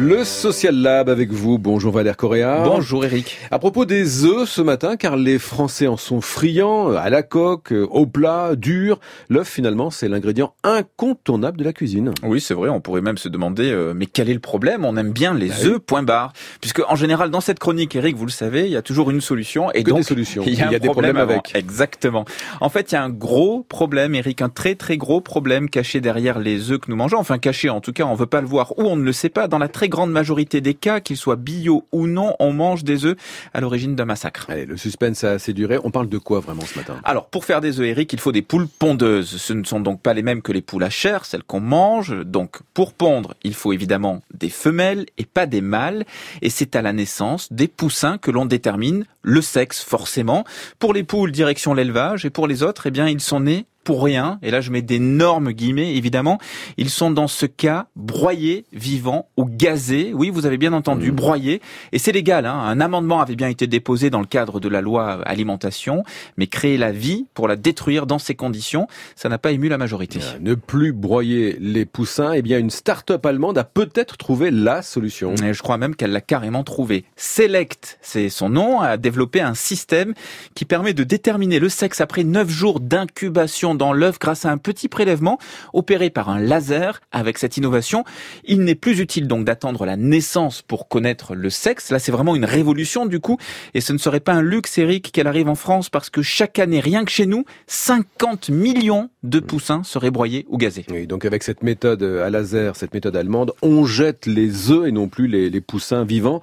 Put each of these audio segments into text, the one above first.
Le Social Lab avec vous. Bonjour Valère Correa. Bonjour Eric. À propos des œufs ce matin, car les Français en sont friands, à la coque, au plat, dur. L'œuf finalement c'est l'ingrédient incontournable de la cuisine. Oui c'est vrai, on pourrait même se demander euh, mais quel est le problème? On aime bien les bah œufs, point barre. Puisque en général dans cette chronique Eric, vous le savez, il y a toujours une solution. Et donc, des solutions. Il y a, des problèmes avec. Exactement. En fait il y a un gros problème Eric, un très très gros problème caché derrière les œufs que nous mangeons. Enfin caché en tout cas, on veut pas le voir ou on ne le sait pas. Dans la très grande majorité des cas, qu'ils soient bio ou non, on mange des œufs à l'origine d'un massacre. Allez, le suspense a assez duré. On parle de quoi vraiment ce matin? Alors, pour faire des œufs, Eric, il faut des poules pondeuses. Ce ne sont donc pas les mêmes que les poules à chair, celles qu'on mange. Donc, pour pondre, il faut évidemment des femelles et pas des mâles. Et c'est à la naissance des poussins que l'on détermine le sexe, forcément. Pour les poules, direction l'élevage. Et pour les autres, eh bien, ils sont nés pour rien, et là je mets d'énormes guillemets évidemment, ils sont dans ce cas broyés, vivants ou gazés. Oui, vous avez bien entendu, mmh. broyés. Et c'est légal, hein. un amendement avait bien été déposé dans le cadre de la loi alimentation, mais créer la vie pour la détruire dans ces conditions, ça n'a pas ému la majorité. Euh, ne plus broyer les poussins, eh bien une start-up allemande a peut-être trouvé la solution. Et je crois même qu'elle l'a carrément trouvé. Select, c'est son nom, a développé un système qui permet de déterminer le sexe après 9 jours d'incubation dans l'œuf grâce à un petit prélèvement opéré par un laser. Avec cette innovation, il n'est plus utile donc d'attendre la naissance pour connaître le sexe. Là, c'est vraiment une révolution du coup. Et ce ne serait pas un luxe, Eric, qu'elle arrive en France parce que chaque année, rien que chez nous, 50 millions de poussins seraient broyés ou gazés. Oui, donc avec cette méthode à laser, cette méthode allemande, on jette les œufs et non plus les, les poussins vivants.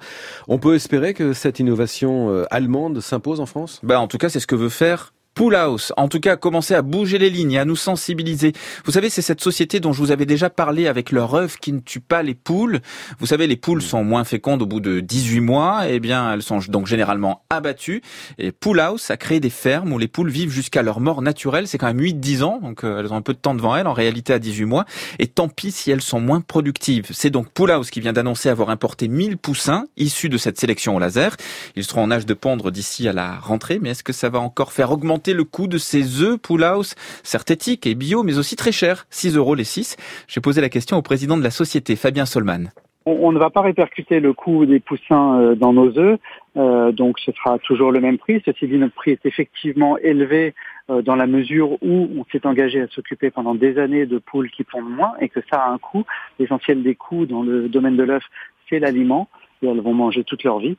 On peut espérer que cette innovation euh, allemande s'impose en France? Bah, En tout cas, c'est ce que veut faire Pool House, en tout cas, commencer à bouger les lignes et à nous sensibiliser. Vous savez, c'est cette société dont je vous avais déjà parlé avec leur œuf qui ne tue pas les poules. Vous savez, les poules sont moins fécondes au bout de 18 mois. Eh bien, elles sont donc généralement abattues. Et Pool House a créé des fermes où les poules vivent jusqu'à leur mort naturelle. C'est quand même 8-10 ans, donc euh, elles ont un peu de temps devant elles, en réalité à 18 mois. Et tant pis si elles sont moins productives. C'est donc Pool House qui vient d'annoncer avoir importé 1000 poussins issus de cette sélection au laser. Ils seront en âge de pondre d'ici à la rentrée. Mais est-ce que ça va encore faire augmenter le coût de ces œufs Pool House, certes et bio, mais aussi très chers, 6 euros les 6. J'ai posé la question au président de la société, Fabien Solman. On, ne va pas répercuter le coût des poussins euh, dans nos œufs, euh, donc ce sera toujours le même prix. Ceci dit, notre prix est effectivement élevé euh, dans la mesure où on s'est engagé à s'occuper pendant des années de poules qui pondent moins et que ça a un coût. L'essentiel des coûts dans le domaine de l'œuf, c'est l'aliment et elles vont manger toute leur vie.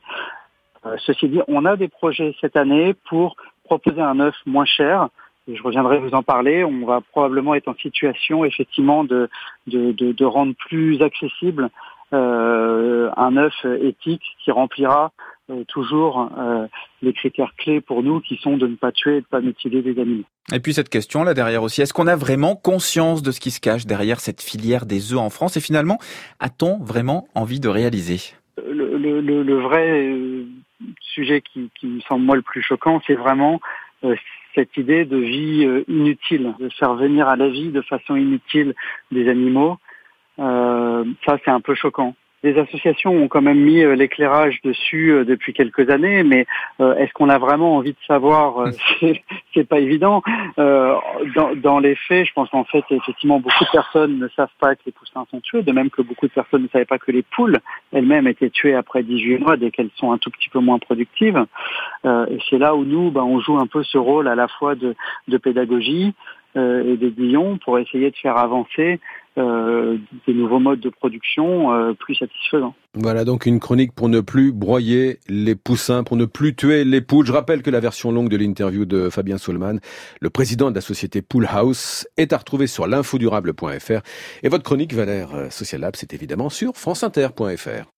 ceci dit, on a des projets cette année pour proposer un œuf moins cher. Et je reviendrai vous en parler. On va probablement être en situation effectivement de, de, rendre plus accessible euh, un œuf éthique qui remplira euh, toujours euh, les critères clés pour nous qui sont de ne pas tuer et de ne pas mutiler des animaux. Et puis cette question là derrière aussi, est-ce qu'on a vraiment conscience de ce qui se cache derrière cette filière des œufs en France? Et finalement, a-t-on vraiment envie de réaliser? Le, vrai sujet qui, qui, me semble moi le plus choquant, c'est vraiment euh, cette idée de vie euh, inutile, de faire venir à la vie de façon inutile des animaux. Euh, ça, c'est un peu choquant. Les associations ont quand même mis euh, l'éclairage dessus euh, depuis quelques années, mais euh, est-ce qu'on a vraiment envie de savoir C'est pas évident. Dans, dans, les faits, je pense qu'en fait, effectivement, beaucoup de personnes ne savent pas que les poussins sont tués, de même que beaucoup de personnes ne savaient pas que les poules elles-mêmes étaient tuées après 18 mois dès qu'elles sont un tout petit peu moins productives. et c'est là où nous, ben, on joue un peu ce rôle à la fois de, de pédagogie et d'aiguillon pour essayer de faire avancer euh, des nouveaux modes de production euh, plus satisfaisants. Voilà donc une chronique pour ne plus broyer les poussins, pour ne plus tuer les poules. Je rappelle que la version longue de l'interview de Fabien Solman, le président de la société Pool House, est à retrouver sur l'infodurable.fr. Et votre chronique Valère euh, Social Lab, c'est évidemment sur franceinter.fr.